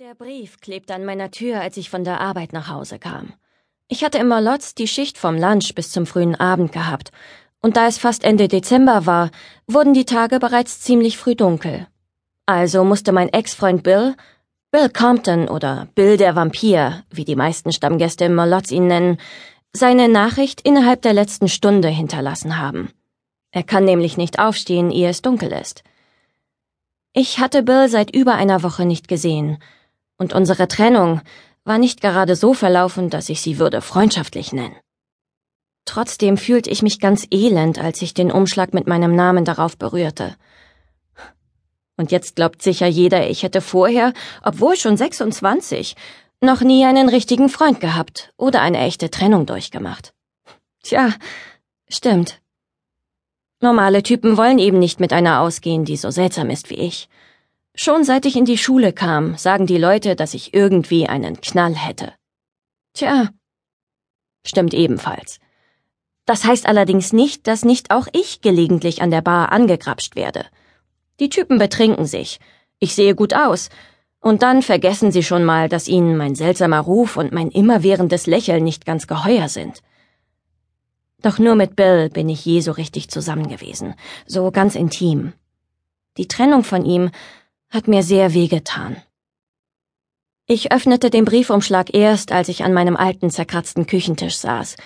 Der Brief klebte an meiner Tür, als ich von der Arbeit nach Hause kam. Ich hatte immer Lotz die Schicht vom Lunch bis zum frühen Abend gehabt, und da es fast Ende Dezember war, wurden die Tage bereits ziemlich früh dunkel. Also musste mein Ex-Freund Bill, Bill Compton oder Bill der Vampir, wie die meisten Stammgäste im Molotz ihn nennen, seine Nachricht innerhalb der letzten Stunde hinterlassen haben. Er kann nämlich nicht aufstehen, ehe es dunkel ist. Ich hatte Bill seit über einer Woche nicht gesehen, und unsere Trennung war nicht gerade so verlaufen, dass ich sie würde freundschaftlich nennen. Trotzdem fühlte ich mich ganz elend, als ich den Umschlag mit meinem Namen darauf berührte. Und jetzt glaubt sicher jeder, ich hätte vorher, obwohl schon 26, noch nie einen richtigen Freund gehabt oder eine echte Trennung durchgemacht. Tja, stimmt. Normale Typen wollen eben nicht mit einer ausgehen, die so seltsam ist wie ich. Schon seit ich in die Schule kam, sagen die Leute, dass ich irgendwie einen Knall hätte. Tja, stimmt ebenfalls. Das heißt allerdings nicht, dass nicht auch ich gelegentlich an der Bar angegrapscht werde. Die Typen betrinken sich. Ich sehe gut aus. Und dann vergessen sie schon mal, dass ihnen mein seltsamer Ruf und mein immerwährendes Lächeln nicht ganz geheuer sind. Doch nur mit Bill bin ich je so richtig zusammen gewesen, so ganz intim. Die Trennung von ihm hat mir sehr wehgetan. Ich öffnete den Briefumschlag erst, als ich an meinem alten, zerkratzten Küchentisch saß.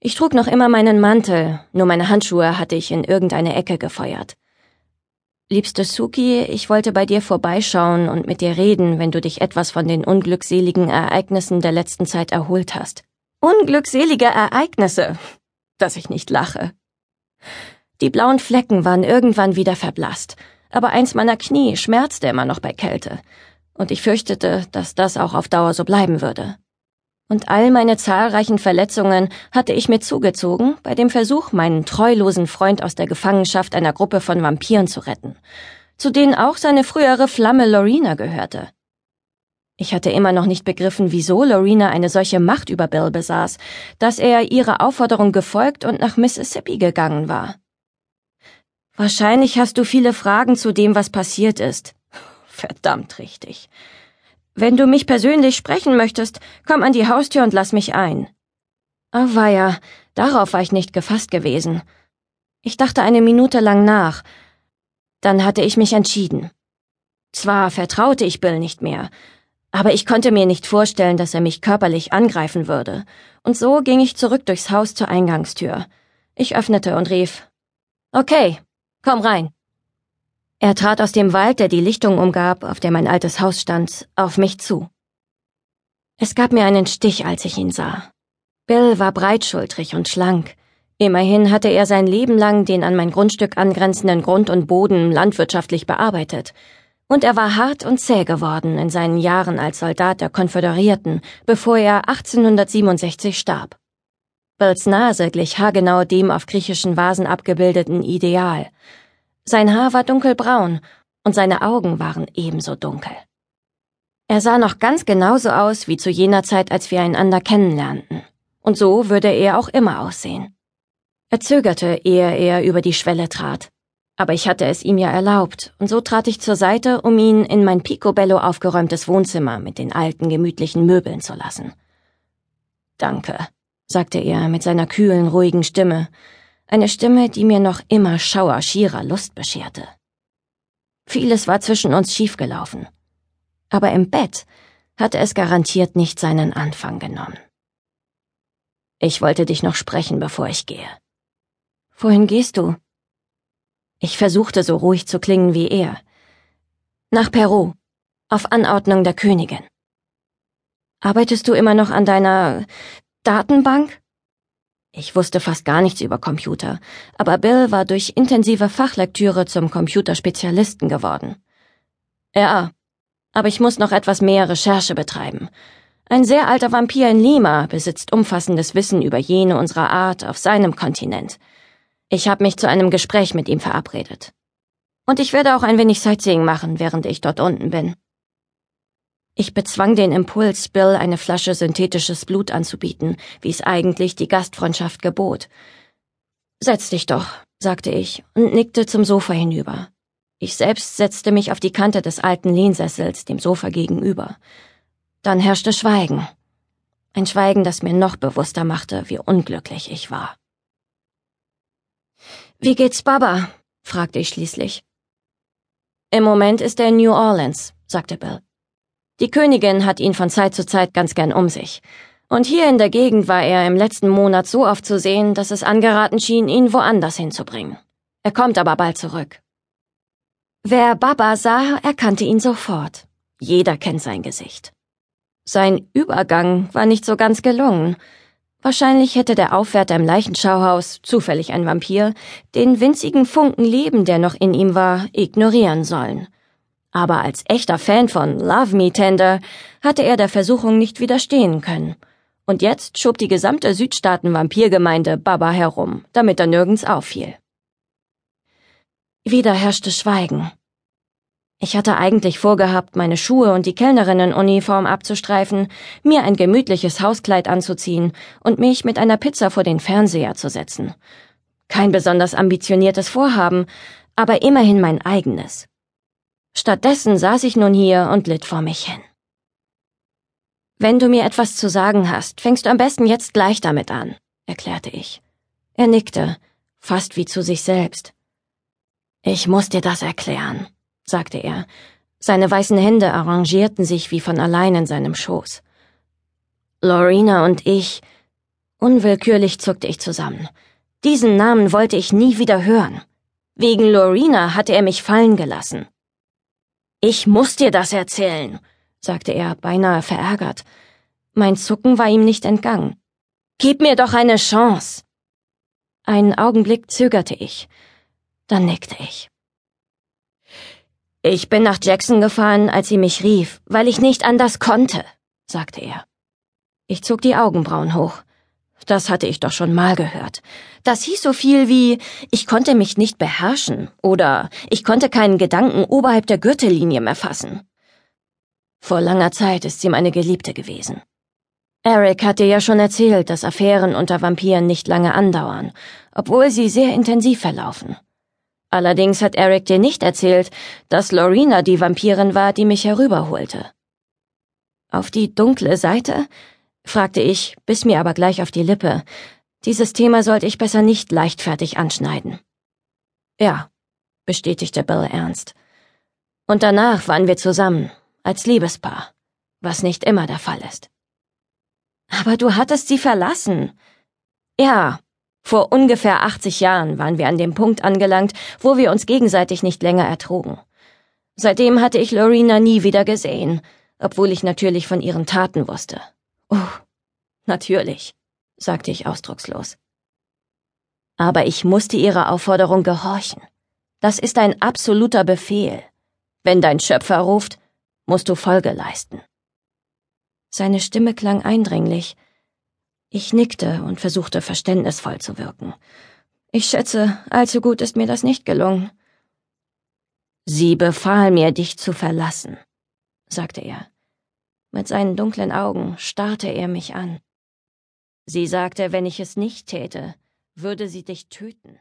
Ich trug noch immer meinen Mantel, nur meine Handschuhe hatte ich in irgendeine Ecke gefeuert. Liebste Suki, ich wollte bei dir vorbeischauen und mit dir reden, wenn du dich etwas von den unglückseligen Ereignissen der letzten Zeit erholt hast. Unglückselige Ereignisse, dass ich nicht lache. Die blauen Flecken waren irgendwann wieder verblasst aber eins meiner Knie schmerzte immer noch bei Kälte, und ich fürchtete, dass das auch auf Dauer so bleiben würde. Und all meine zahlreichen Verletzungen hatte ich mir zugezogen bei dem Versuch, meinen treulosen Freund aus der Gefangenschaft einer Gruppe von Vampiren zu retten, zu denen auch seine frühere Flamme Lorena gehörte. Ich hatte immer noch nicht begriffen, wieso Lorena eine solche Macht über Bill besaß, dass er ihrer Aufforderung gefolgt und nach Mississippi gegangen war. Wahrscheinlich hast du viele Fragen zu dem, was passiert ist. Verdammt richtig. Wenn du mich persönlich sprechen möchtest, komm an die Haustür und lass mich ein. Ah, weia, darauf war ich nicht gefasst gewesen. Ich dachte eine Minute lang nach. Dann hatte ich mich entschieden. Zwar vertraute ich Bill nicht mehr, aber ich konnte mir nicht vorstellen, dass er mich körperlich angreifen würde, und so ging ich zurück durchs Haus zur Eingangstür. Ich öffnete und rief Okay, Komm rein. Er trat aus dem Wald, der die Lichtung umgab, auf der mein altes Haus stand, auf mich zu. Es gab mir einen Stich, als ich ihn sah. Bill war breitschultrig und schlank. Immerhin hatte er sein Leben lang den an mein Grundstück angrenzenden Grund und Boden landwirtschaftlich bearbeitet. Und er war hart und zäh geworden in seinen Jahren als Soldat der Konföderierten, bevor er 1867 starb. Bills Nase glich haargenau dem auf griechischen Vasen abgebildeten Ideal. Sein Haar war dunkelbraun und seine Augen waren ebenso dunkel. Er sah noch ganz genauso aus wie zu jener Zeit, als wir einander kennenlernten. Und so würde er auch immer aussehen. Er zögerte, ehe er über die Schwelle trat. Aber ich hatte es ihm ja erlaubt, und so trat ich zur Seite, um ihn in mein picobello aufgeräumtes Wohnzimmer mit den alten, gemütlichen Möbeln zu lassen. Danke, sagte er mit seiner kühlen, ruhigen Stimme, eine Stimme, die mir noch immer Schauer schierer Lust bescherte. Vieles war zwischen uns schiefgelaufen, aber im Bett hatte es garantiert nicht seinen Anfang genommen. Ich wollte dich noch sprechen, bevor ich gehe. Wohin gehst du? Ich versuchte so ruhig zu klingen wie er. Nach Peru, auf Anordnung der Königin. Arbeitest du immer noch an deiner Datenbank? Ich wusste fast gar nichts über Computer, aber Bill war durch intensive Fachlektüre zum Computerspezialisten geworden. Ja, aber ich muss noch etwas mehr Recherche betreiben. Ein sehr alter Vampir in Lima besitzt umfassendes Wissen über jene unserer Art auf seinem Kontinent. Ich habe mich zu einem Gespräch mit ihm verabredet. Und ich werde auch ein wenig Sightseeing machen, während ich dort unten bin. Ich bezwang den Impuls, Bill eine Flasche synthetisches Blut anzubieten, wie es eigentlich die Gastfreundschaft gebot. Setz dich doch, sagte ich und nickte zum Sofa hinüber. Ich selbst setzte mich auf die Kante des alten Lehnsessels, dem Sofa gegenüber. Dann herrschte Schweigen. Ein Schweigen, das mir noch bewusster machte, wie unglücklich ich war. Wie geht's Baba? fragte ich schließlich. Im Moment ist er in New Orleans, sagte Bill. Die Königin hat ihn von Zeit zu Zeit ganz gern um sich. Und hier in der Gegend war er im letzten Monat so oft zu sehen, dass es angeraten schien, ihn woanders hinzubringen. Er kommt aber bald zurück. Wer Baba sah, erkannte ihn sofort. Jeder kennt sein Gesicht. Sein Übergang war nicht so ganz gelungen. Wahrscheinlich hätte der Aufwärter im Leichenschauhaus, zufällig ein Vampir, den winzigen Funken Leben, der noch in ihm war, ignorieren sollen. Aber als echter Fan von Love Me Tender hatte er der Versuchung nicht widerstehen können. Und jetzt schob die gesamte Südstaaten-Vampirgemeinde Baba herum, damit er nirgends auffiel. Wieder herrschte Schweigen. Ich hatte eigentlich vorgehabt, meine Schuhe und die Kellnerinnenuniform abzustreifen, mir ein gemütliches Hauskleid anzuziehen und mich mit einer Pizza vor den Fernseher zu setzen. Kein besonders ambitioniertes Vorhaben, aber immerhin mein eigenes. Stattdessen saß ich nun hier und litt vor mich hin. Wenn du mir etwas zu sagen hast, fängst du am besten jetzt gleich damit an, erklärte ich. Er nickte, fast wie zu sich selbst. Ich muss dir das erklären sagte er. Seine weißen Hände arrangierten sich wie von allein in seinem Schoß. Lorena und ich. Unwillkürlich zuckte ich zusammen. Diesen Namen wollte ich nie wieder hören. Wegen Lorena hatte er mich fallen gelassen. Ich muss dir das erzählen, sagte er, beinahe verärgert. Mein Zucken war ihm nicht entgangen. Gib mir doch eine Chance. Einen Augenblick zögerte ich. Dann nickte ich. Ich bin nach Jackson gefahren, als sie mich rief, weil ich nicht anders konnte, sagte er. Ich zog die Augenbrauen hoch. Das hatte ich doch schon mal gehört. Das hieß so viel wie ich konnte mich nicht beherrschen oder ich konnte keinen Gedanken oberhalb der Gürtellinie mehr fassen. Vor langer Zeit ist sie meine Geliebte gewesen. Eric hat dir ja schon erzählt, dass Affären unter Vampiren nicht lange andauern, obwohl sie sehr intensiv verlaufen. Allerdings hat Eric dir nicht erzählt, dass Lorena die Vampirin war, die mich herüberholte. Auf die dunkle Seite? Fragte ich, biss mir aber gleich auf die Lippe. Dieses Thema sollte ich besser nicht leichtfertig anschneiden. Ja, bestätigte Bill ernst. Und danach waren wir zusammen, als Liebespaar, was nicht immer der Fall ist. Aber du hattest sie verlassen. Ja, vor ungefähr 80 Jahren waren wir an dem Punkt angelangt, wo wir uns gegenseitig nicht länger ertrugen. Seitdem hatte ich Lorena nie wieder gesehen, obwohl ich natürlich von ihren Taten wusste. Oh, natürlich, sagte ich ausdruckslos. Aber ich musste ihrer Aufforderung gehorchen. Das ist ein absoluter Befehl. Wenn dein Schöpfer ruft, musst du Folge leisten. Seine Stimme klang eindringlich, ich nickte und versuchte verständnisvoll zu wirken. Ich schätze, allzu gut ist mir das nicht gelungen. Sie befahl mir, dich zu verlassen, sagte er. Mit seinen dunklen Augen starrte er mich an. Sie sagte, wenn ich es nicht täte, würde sie dich töten.